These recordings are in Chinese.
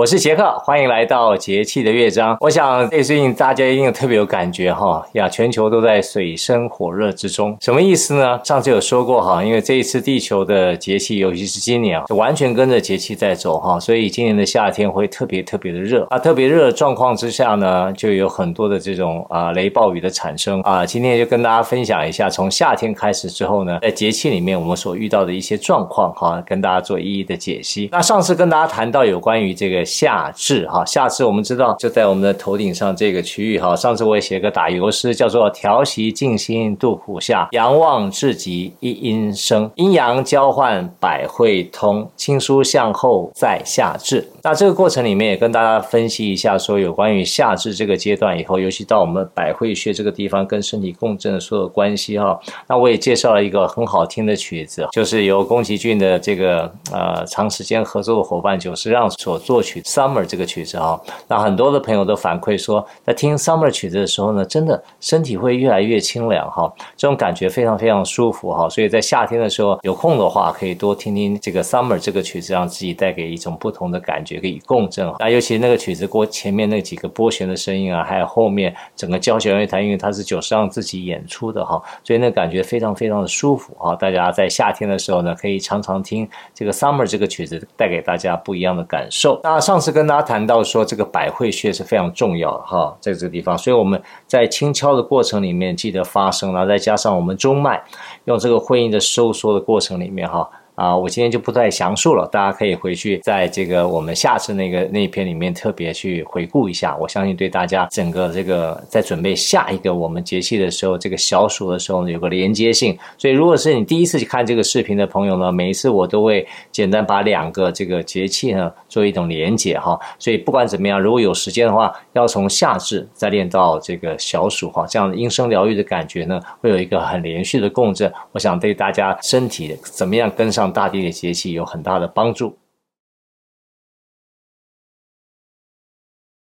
我是杰克，欢迎来到节气的乐章。我想这最近大家一定特别有感觉哈呀，全球都在水深火热之中。什么意思呢？上次有说过哈，因为这一次地球的节气，尤其是今年啊，就完全跟着节气在走哈，所以今年的夏天会特别特别的热啊。特别热的状况之下呢，就有很多的这种啊雷暴雨的产生啊。今天就跟大家分享一下，从夏天开始之后呢，在节气里面我们所遇到的一些状况哈，跟大家做一一的解析。那上次跟大家谈到有关于这个。夏至哈，夏至我们知道就在我们的头顶上这个区域哈。上次我也写个打油诗，叫做“调息静心度苦夏，阳望至极一阴生，阴阳交换百会通，亲疏相后在夏至”。那这个过程里面也跟大家分析一下，说有关于夏至这个阶段以后，尤其到我们百会穴这个地方跟身体共振的所有关系哈。那我也介绍了一个很好听的曲子，就是由宫崎骏的这个呃长时间合作的伙伴久石让所作曲。《Summer》这个曲子哈，那很多的朋友都反馈说，在听《Summer》曲子的时候呢，真的身体会越来越清凉哈，这种感觉非常非常舒服哈。所以在夏天的时候有空的话，可以多听听这个《Summer》这个曲子，让自己带给一种不同的感觉，可以共振。那尤其那个曲子过前面那几个拨弦的声音啊，还有后面整个交响乐团，因为它是久石让自己演出的哈，所以那感觉非常非常的舒服哈。大家在夏天的时候呢，可以常常听这个《Summer》这个曲子，带给大家不一样的感受。那上次跟大家谈到说，这个百会穴是非常重要的哈，在这个地方，所以我们在轻敲的过程里面记得发声，然后再加上我们中脉用这个会阴的收缩的过程里面哈。啊，我今天就不再详述了，大家可以回去在这个我们下次那个那篇里面特别去回顾一下。我相信对大家整个这个在准备下一个我们节气的时候，这个小暑的时候呢，有个连接性。所以如果是你第一次去看这个视频的朋友呢，每一次我都会简单把两个这个节气呢做一种连接哈。所以不管怎么样，如果有时间的话，要从夏至再练到这个小暑哈，这样音声疗愈的感觉呢，会有一个很连续的共振。我想对大家身体怎么样跟上。大地的节气有很大的帮助。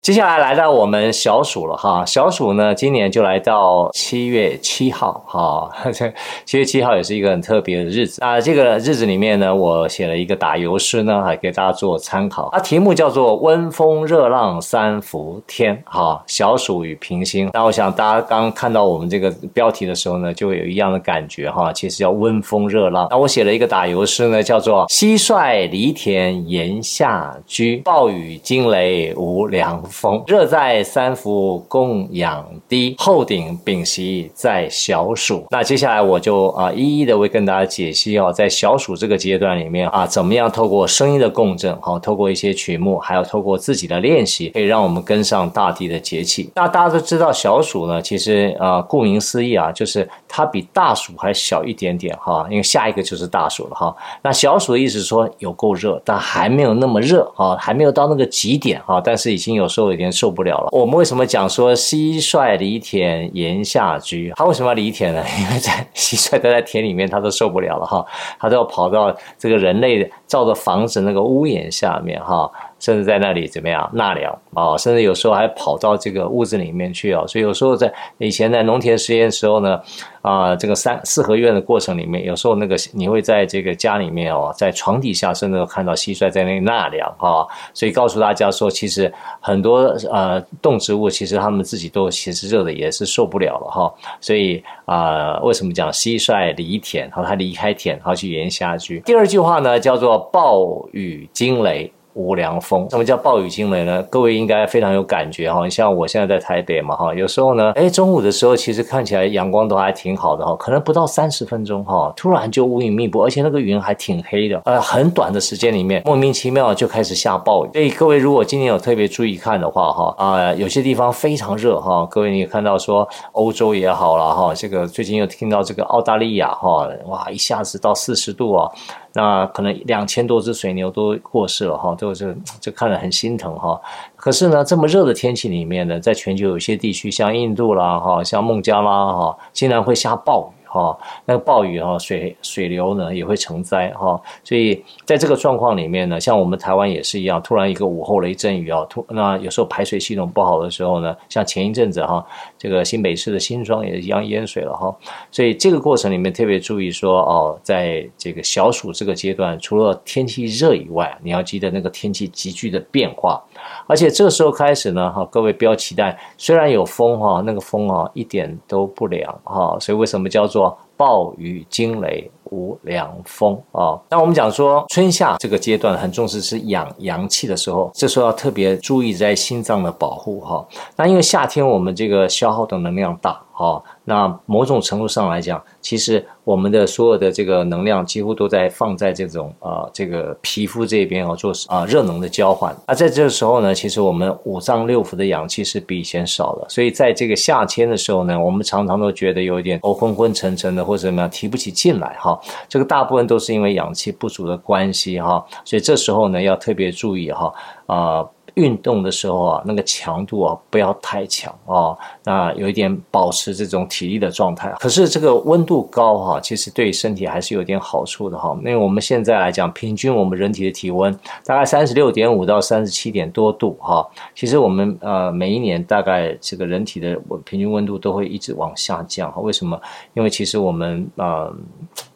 接下来来到我们小暑了哈，小暑呢，今年就来到七月七号哈，七月七号也是一个很特别的日子啊。这个日子里面呢，我写了一个打油诗呢，还给大家做参考。它题目叫做“温风热浪三伏天”哈，小暑与平星。那我想大家刚看到我们这个标题的时候呢，就会有一样的感觉哈，其实叫温风热浪。那我写了一个打油诗呢，叫做“蟋蟀犁田檐下居，暴雨惊雷无凉”。风热在三伏供养低，后顶屏息在小暑。那接下来我就啊一一的会跟大家解析哦，在小暑这个阶段里面啊，怎么样透过声音的共振，好，透过一些曲目，还有透过自己的练习，可以让我们跟上大地的节气。那大家都知道小暑呢，其实啊，顾名思义啊，就是它比大暑还小一点点哈，因为下一个就是大暑了哈。那小暑的意思说有够热，但还没有那么热啊，还没有到那个极点啊，但是已经有时候。都已经受不了了。我们为什么讲说蟋蟀离田言下居？他为什么要离田呢？因为在蟋蟀待在田里面，他都受不了了哈，他都要跑到这个人类造的房子那个屋檐下面哈。甚至在那里怎么样纳凉啊？甚至有时候还跑到这个屋子里面去啊！所以有时候在以前在农田实验时候呢，啊，这个三四合院的过程里面，有时候那个你会在这个家里面哦，在床底下甚至看到蟋蟀在那里纳凉哈。所以告诉大家说，其实很多呃动植物其实他们自己都其实热的也是受不了了哈。所以啊，为什么讲蟋蟀离田？然后他离开田，然后去炎夏居。第二句话呢，叫做暴雨惊雷。无凉风，什么叫暴雨惊雷呢？各位应该非常有感觉哈。你像我现在在台北嘛哈，有时候呢，哎，中午的时候其实看起来阳光都还挺好的哈，可能不到三十分钟哈，突然就乌云密布，而且那个云还挺黑的，呃，很短的时间里面，莫名其妙就开始下暴雨。所以各位如果今天有特别注意看的话哈，啊，有些地方非常热哈，各位你看到说欧洲也好了哈，这个最近又听到这个澳大利亚哈，哇，一下子到四十度啊。那可能两千多只水牛都过世了哈，就是就看了很心疼哈。可是呢，这么热的天气里面呢，在全球有些地区，像印度啦哈，像孟加拉哈，竟然会下暴雨。哈，那个暴雨哈，水水流呢也会成灾哈，所以在这个状况里面呢，像我们台湾也是一样，突然一个午后雷阵雨啊，突那有时候排水系统不好的时候呢，像前一阵子哈，这个新北市的新庄也一样淹水了哈，所以这个过程里面特别注意说哦，在这个小暑这个阶段，除了天气热以外，你要记得那个天气急剧的变化，而且这个时候开始呢哈，各位不要期待，虽然有风哈，那个风啊一点都不凉哈，所以为什么叫做暴雨惊雷无凉风啊？那我们讲说春夏这个阶段很重视是养阳气的时候，这时候要特别注意在心脏的保护哈。那因为夏天我们这个消耗的能量大哈。那某种程度上来讲，其实我们的所有的这个能量几乎都在放在这种啊、这个皮肤这边哦，做啊热能的交换。那在这个时候呢，其实我们五脏六腑的氧气是比以前少了，所以在这个夏天的时候呢，我们常常都觉得有点哦昏昏沉沉的或者怎么样提不起劲来哈。这个大部分都是因为氧气不足的关系哈，所以这时候呢要特别注意哈啊。运动的时候啊，那个强度啊不要太强啊，那有一点保持这种体力的状态。可是这个温度高哈，其实对身体还是有点好处的哈。因为我们现在来讲，平均我们人体的体温大概三十六点五到三十七点多度哈。其实我们呃每一年大概这个人体的平均温度都会一直往下降哈。为什么？因为其实我们呃。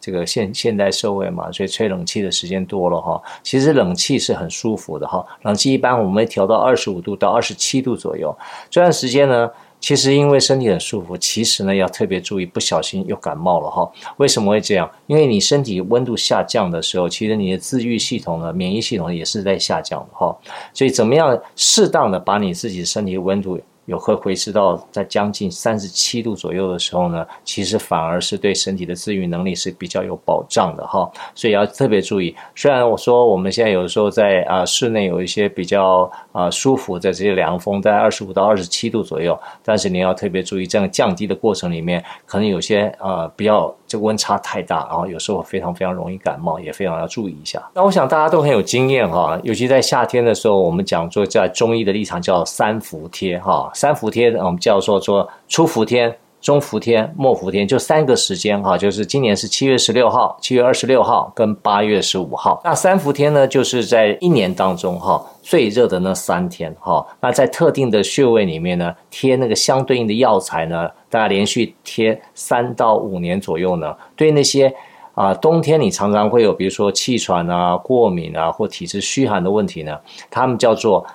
这个现现代社会嘛，所以吹冷气的时间多了哈。其实冷气是很舒服的哈，冷气一般我们会调到二十五度到二十七度左右。这段时间呢，其实因为身体很舒服，其实呢要特别注意，不小心又感冒了哈。为什么会这样？因为你身体温度下降的时候，其实你的自愈系统呢，免疫系统也是在下降的哈。所以怎么样适当的把你自己身体温度，有会回迟到在将近三十七度左右的时候呢，其实反而是对身体的自愈能力是比较有保障的哈，所以要特别注意。虽然我说我们现在有的时候在啊室内有一些比较啊舒服的这些凉风，在二十五到二十七度左右，但是你要特别注意，这样降低的过程里面，可能有些啊比较这温差太大，然后有时候非常非常容易感冒，也非常要注意一下。那我想大家都很有经验哈，尤其在夏天的时候，我们讲说在中医的立场叫三伏贴哈。三伏贴，我们叫做说初伏天、中伏天、末伏天，就三个时间哈，就是今年是七月十六号、七月二十六号跟八月十五号。那三伏天呢，就是在一年当中哈最热的那三天哈。那在特定的穴位里面呢，贴那个相对应的药材呢，大概连续贴三到五年左右呢，对那些啊冬天你常常会有，比如说气喘啊、过敏啊或体质虚寒的问题呢，他们叫做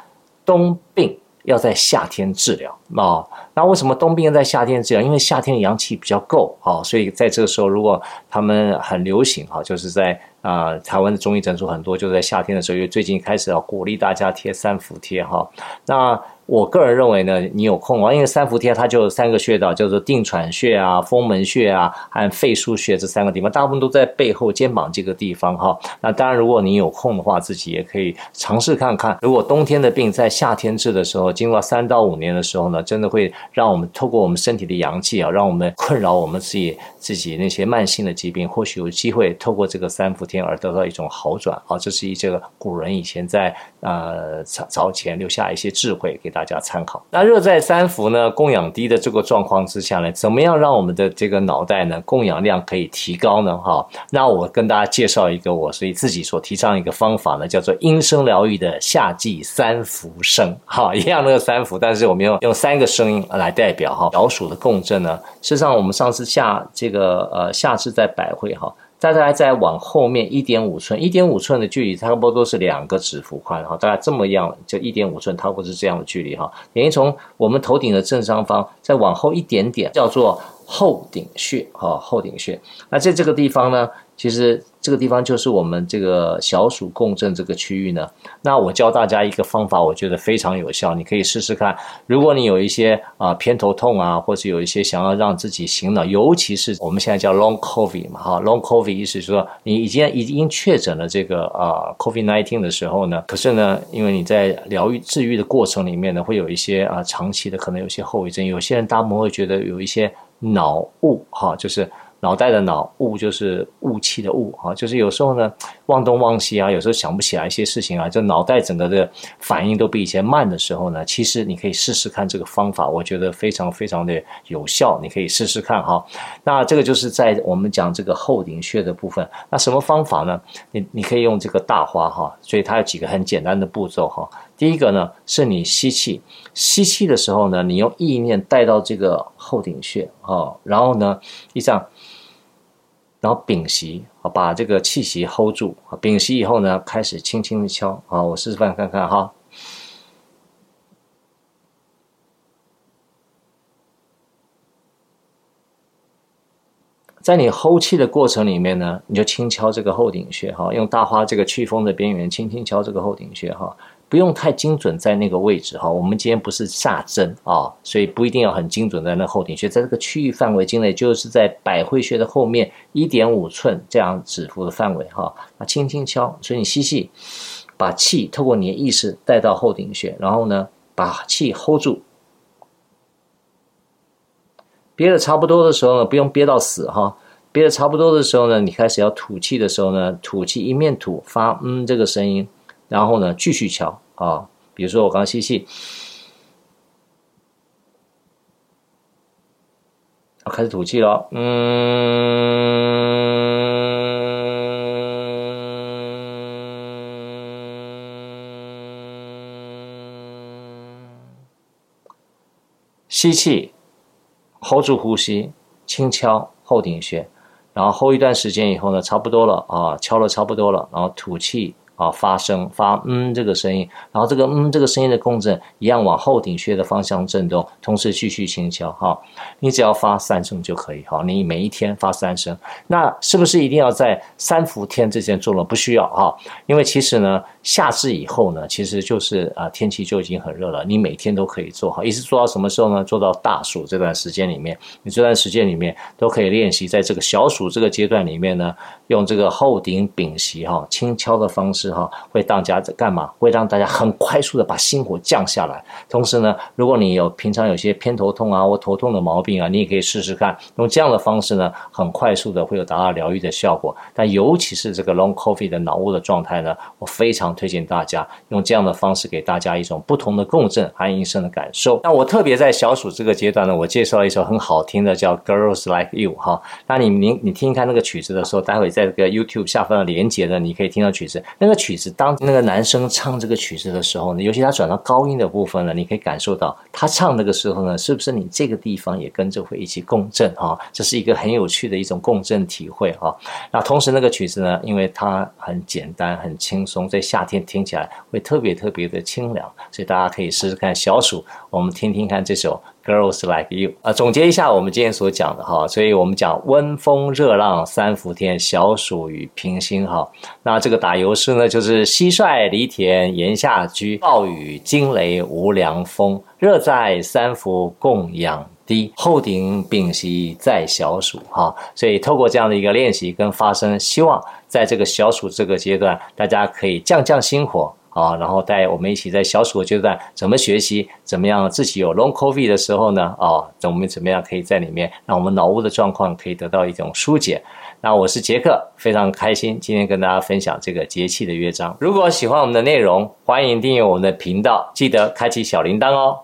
冬病。要在夏天治疗啊，那为什么冬病要在夏天治疗？因为夏天阳气比较够啊，所以在这个时候，如果他们很流行哈，就是在啊台湾的中医诊所很多，就在夏天的时候，因为最近开始要鼓励大家贴三伏贴哈，那。我个人认为呢，你有空啊，因为三伏贴它就三个穴道，叫做定喘穴啊、风门穴啊和肺腧穴这三个地方，大部分都在背后肩膀这个地方哈。那当然，如果你有空的话，自己也可以尝试看看。如果冬天的病在夏天治的时候，经过三到五年的时候呢，真的会让我们透过我们身体的阳气啊，让我们困扰我们自己自己那些慢性的疾病，或许有机会透过这个三伏贴而得到一种好转啊。这是一这个古人以前在呃早早前留下一些智慧给。大家参考。那热在三伏呢，供氧低的这个状况之下呢，怎么样让我们的这个脑袋呢，供氧量可以提高呢？哈，那我跟大家介绍一个我所以自己所提倡一个方法呢，叫做音声疗愈的夏季三伏声。哈，一样那个三伏，但是我们用用三个声音来代表哈。老鼠的共振呢，事实上我们上次下这个呃下次在百会哈。大概再往后面一点五寸，一点五寸的距离差不多都是两个指腹宽哈，大概这么样，就一点五寸，差不多是这样的距离哈。等于从我们头顶的正上方再往后一点点，叫做后顶穴哈，后顶穴。那在这个地方呢，其实。这个地方就是我们这个小鼠共振这个区域呢。那我教大家一个方法，我觉得非常有效，你可以试试看。如果你有一些啊、偏头痛啊，或是有一些想要让自己醒脑，尤其是我们现在叫 Long COVID 嘛，哈，Long COVID 意思是说你已经已经确诊了这个啊、COVID-19 的时候呢，可是呢，因为你在疗愈治愈的过程里面呢，会有一些啊、长期的可能有些后遗症，有些人大部分会觉得有一些脑雾哈，就是。脑袋的脑雾就是雾气的雾啊，就是有时候呢忘东忘西啊，有时候想不起来一些事情啊，就脑袋整个的反应都比以前慢的时候呢，其实你可以试试看这个方法，我觉得非常非常的有效，你可以试试看哈。那这个就是在我们讲这个后顶穴的部分，那什么方法呢？你你可以用这个大花哈，所以它有几个很简单的步骤哈。第一个呢，是你吸气，吸气的时候呢，你用意念带到这个后顶穴啊，然后呢，一这样。然后屏息，啊，把这个气息 hold 住，啊，屏息以后呢，开始轻轻的敲，啊，我示范看看哈。在你 hold 气的过程里面呢，你就轻敲这个后顶穴，哈，用大花这个祛风的边缘轻轻敲这个后顶穴，哈。不用太精准在那个位置哈，我们今天不是下针啊，所以不一定要很精准在那后顶穴，在这个区域范围之内，就是在百会穴的后面一点五寸这样指腹的范围哈，轻轻敲，所以你吸气，把气透过你的意识带到后顶穴，然后呢，把气 hold 住，憋的差不多的时候呢，不用憋到死哈，憋的差不多的时候呢，你开始要吐气的时候呢，吐气一面吐发嗯这个声音。然后呢，继续敲啊，比如说我刚吸气，我开始吐气了，嗯，吸气，hold 住呼吸，轻敲后顶穴，然后 hold 一段时间以后呢，差不多了啊，敲了差不多了，然后吐气。啊，发声发嗯这个声音，然后这个嗯这个声音的共振一样往后顶穴的方向震动，同时继续轻敲哈，你只要发三声就可以哈，你每一天发三声，那是不是一定要在三伏天之前做了？不需要哈，因为其实呢，夏至以后呢，其实就是啊天气就已经很热了，你每天都可以做哈，一直做到什么时候呢？做到大暑这段时间里面，你这段时间里面都可以练习，在这个小暑这个阶段里面呢，用这个后顶屏息哈轻敲的方式。哈，会当家在干嘛？会让大家很快速的把心火降下来。同时呢，如果你有平常有些偏头痛啊或头痛的毛病啊，你也可以试试看，用这样的方式呢，很快速的会有达到疗愈的效果。但尤其是这个 Long coffee 的脑雾的状态呢，我非常推荐大家用这样的方式给大家一种不同的共振和音声的感受。那我特别在小暑这个阶段呢，我介绍了一首很好听的叫 Girls Like You 哈。那你你你听一看那个曲子的时候，待会在这个 YouTube 下方的连接呢，你可以听到曲子那个。曲子，当那个男生唱这个曲子的时候呢，尤其他转到高音的部分呢，你可以感受到他唱那个时候呢，是不是你这个地方也跟着会一起共振啊？这是一个很有趣的一种共振体会啊。那同时那个曲子呢，因为它很简单、很轻松，在夏天听起来会特别特别的清凉，所以大家可以试试看。小暑，我们听听看这首。Girls like you 啊，总结一下我们今天所讲的哈，所以我们讲温风热浪三伏天，小暑与平心哈。那这个打油诗呢，就是蟋蟀犁田檐下居，暴雨惊雷无凉风，热在三伏供养滴，后顶屏息在小暑哈。所以透过这样的一个练习跟发声，希望在这个小暑这个阶段，大家可以降降心火。啊，然后带我们一起在小暑的阶段怎么学习，怎么样自己有 long covid 的时候呢？啊，我们怎么样可以在里面让我们脑雾的状况可以得到一种疏解？那我是杰克，非常开心今天跟大家分享这个节气的乐章。如果喜欢我们的内容，欢迎订阅我们的频道，记得开启小铃铛哦。